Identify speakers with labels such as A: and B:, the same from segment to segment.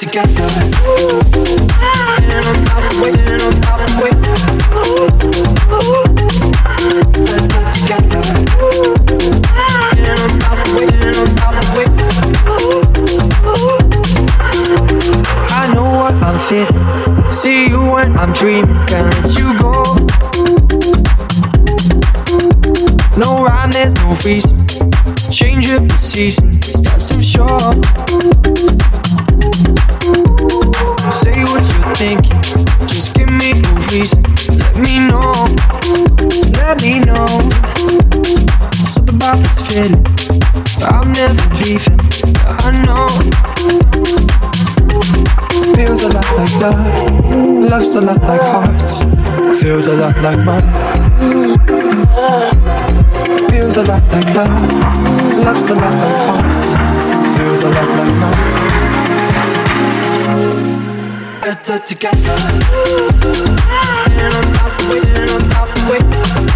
A: together. And I'm not And I'm not waiting. Let's together. And I'm not I'm. I know what I'm feeling. See you when I'm dreaming. Can thinking. Just give me a reason. Let me know. Let me know. Something about this feeling. I'm never leaving. I know.
B: Feels a lot like love. Loves a lot like hearts. Feels a lot like mine. Feels a lot like love. Loves a lot like hearts. Feels a lot like mine
A: better together. And I'm the way, and I'm the way.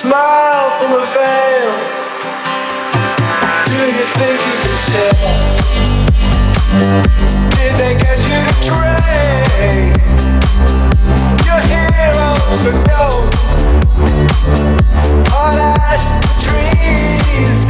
B: smile from a veil. Do you think you can tell? Did they get you to train? Your heroes for gold. All eyes, trees.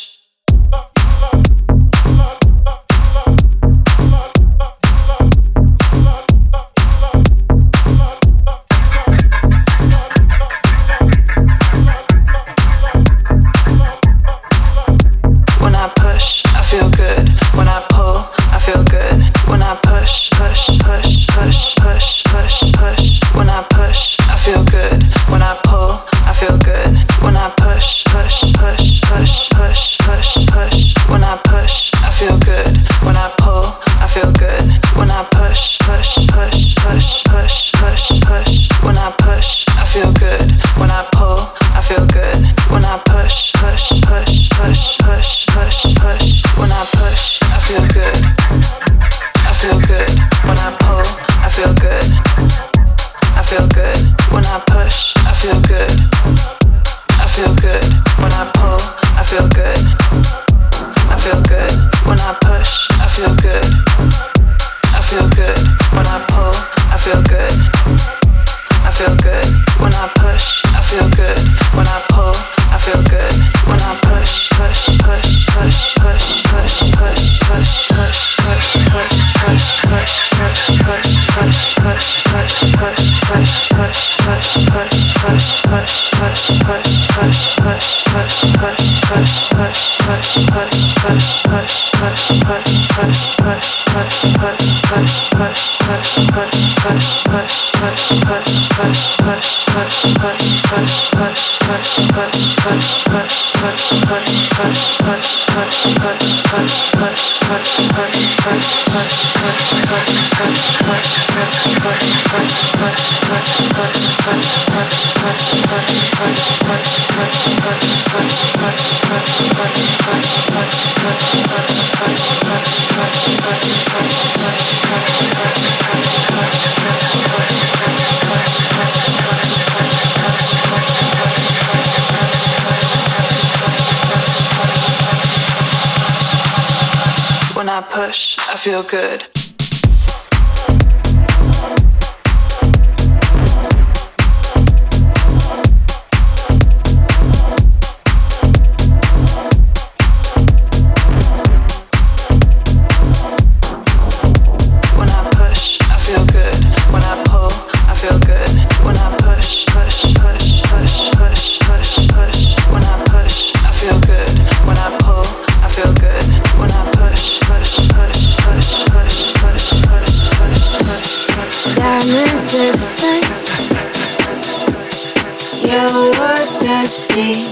B: I
C: feel good. see.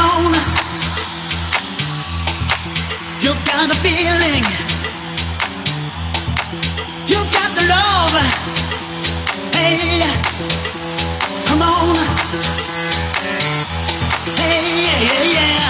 C: alone. You've got the feeling. You've got the love. Hey, come on. Hey, yeah, yeah.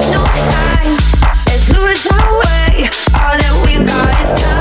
C: It's time. It's losing way. All that we
D: got
E: is time.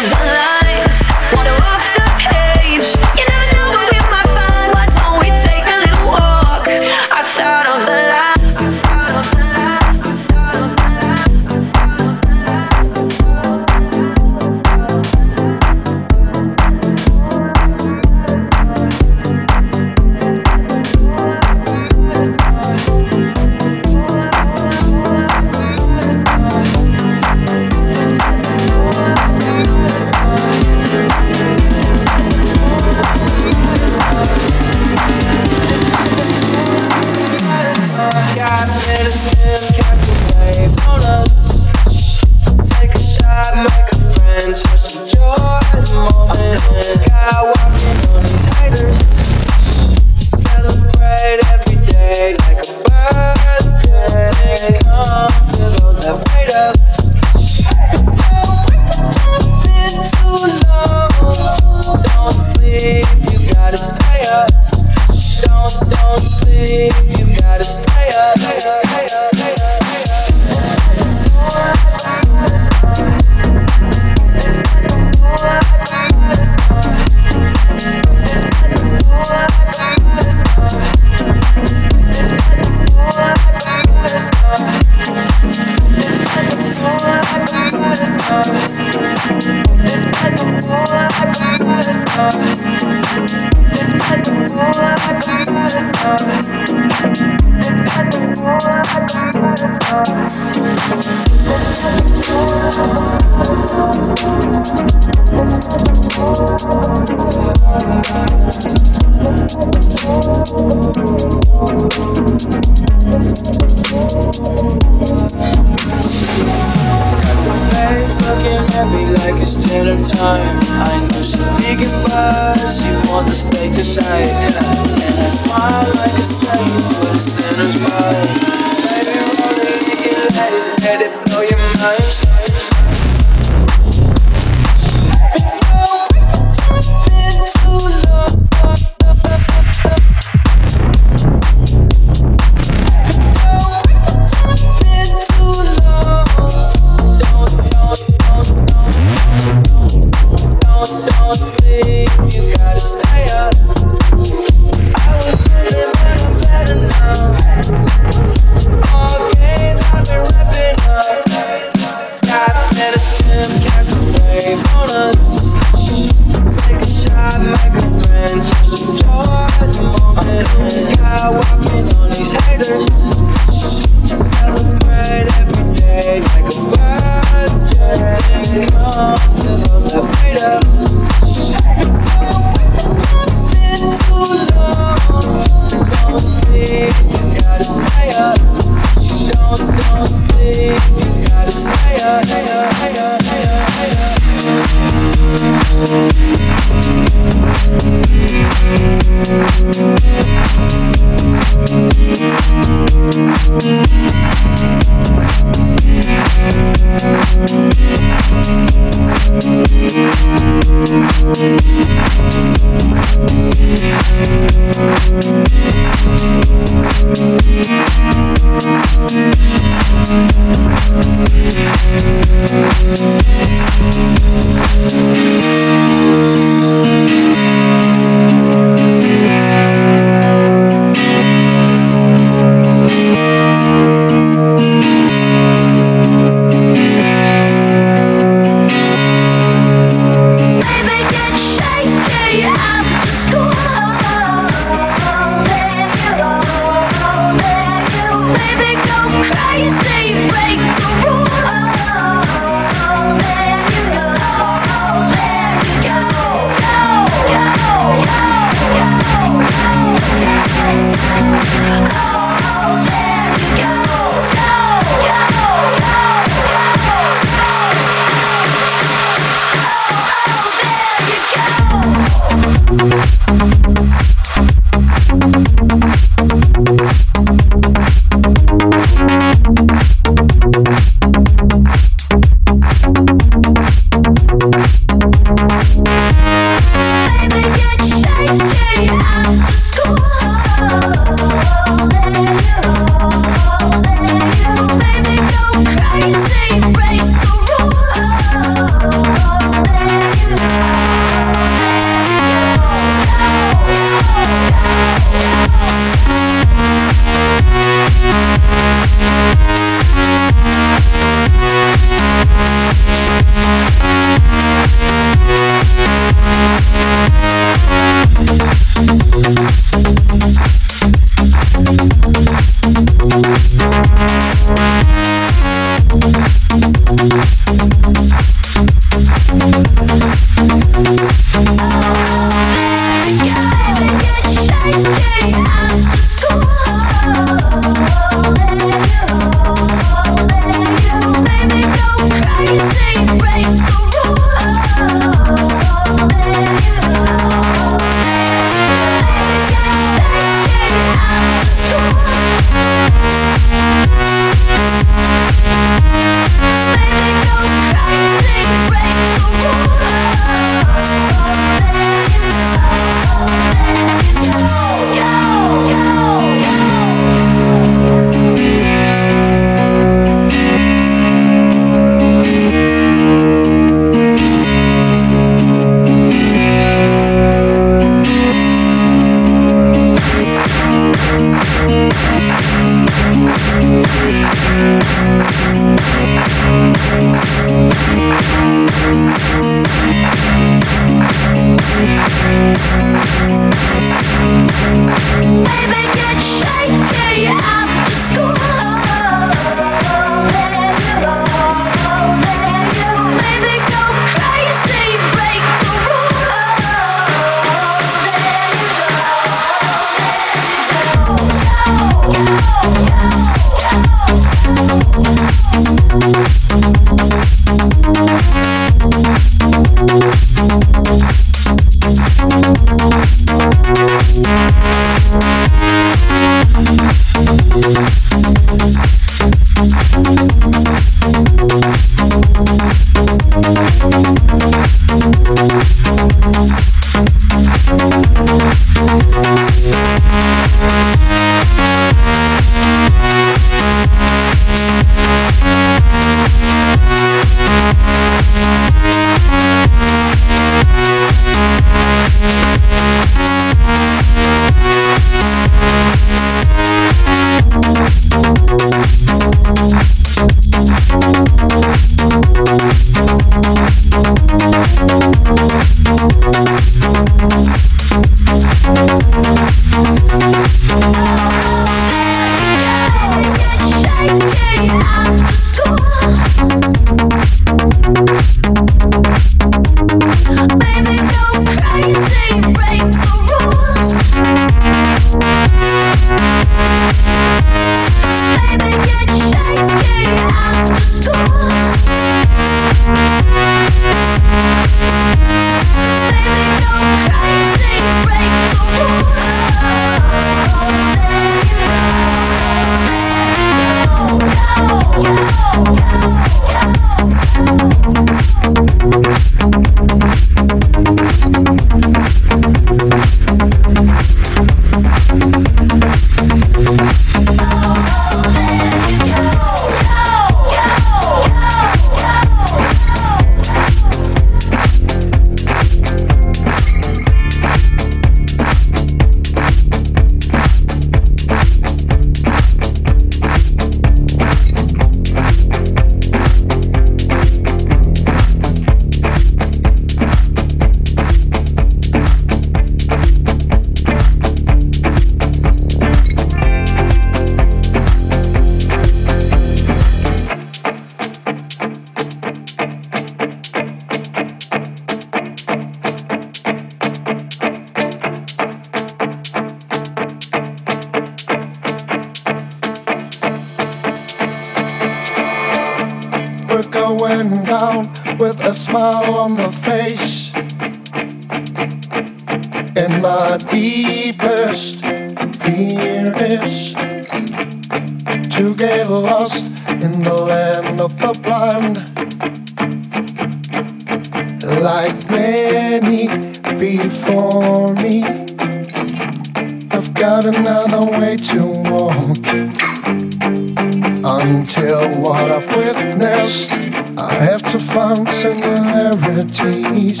E: similarities.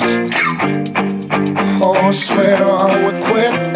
E: Oh, I swear I would quit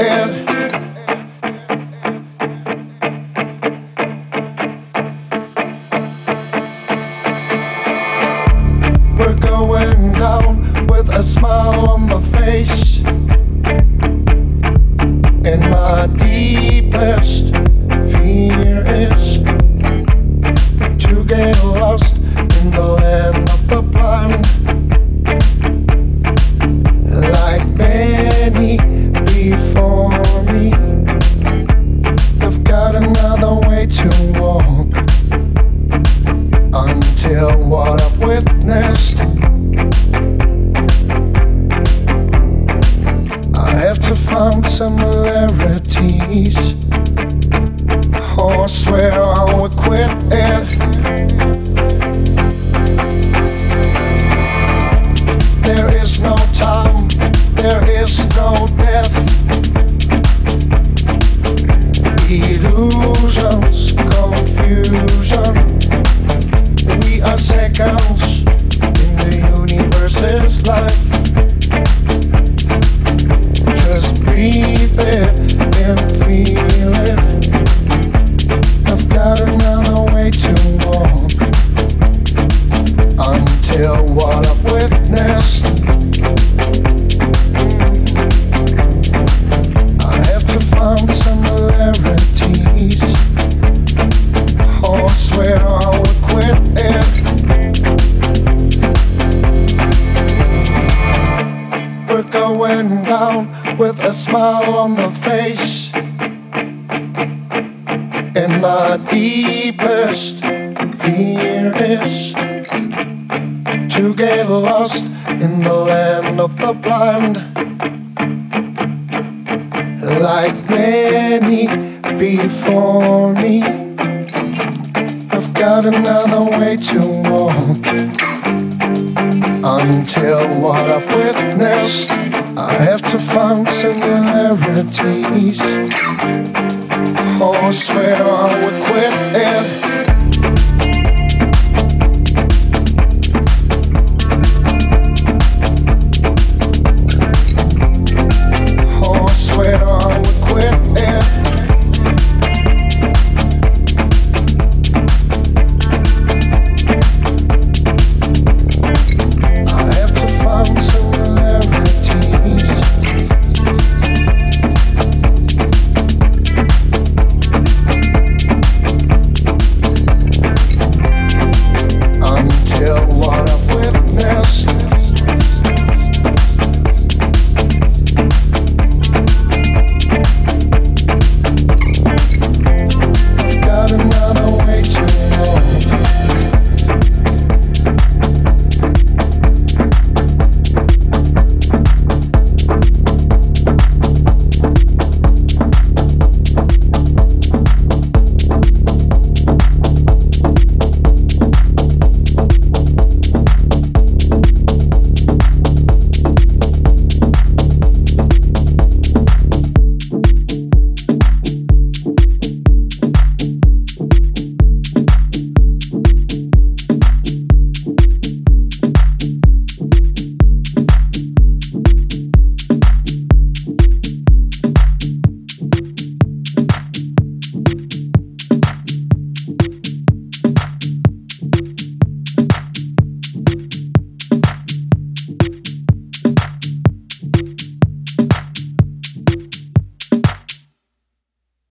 E: like many before me. I've got another way to walk until what I've witnessed. I have to find similarities. Oh, I swear I would quit it.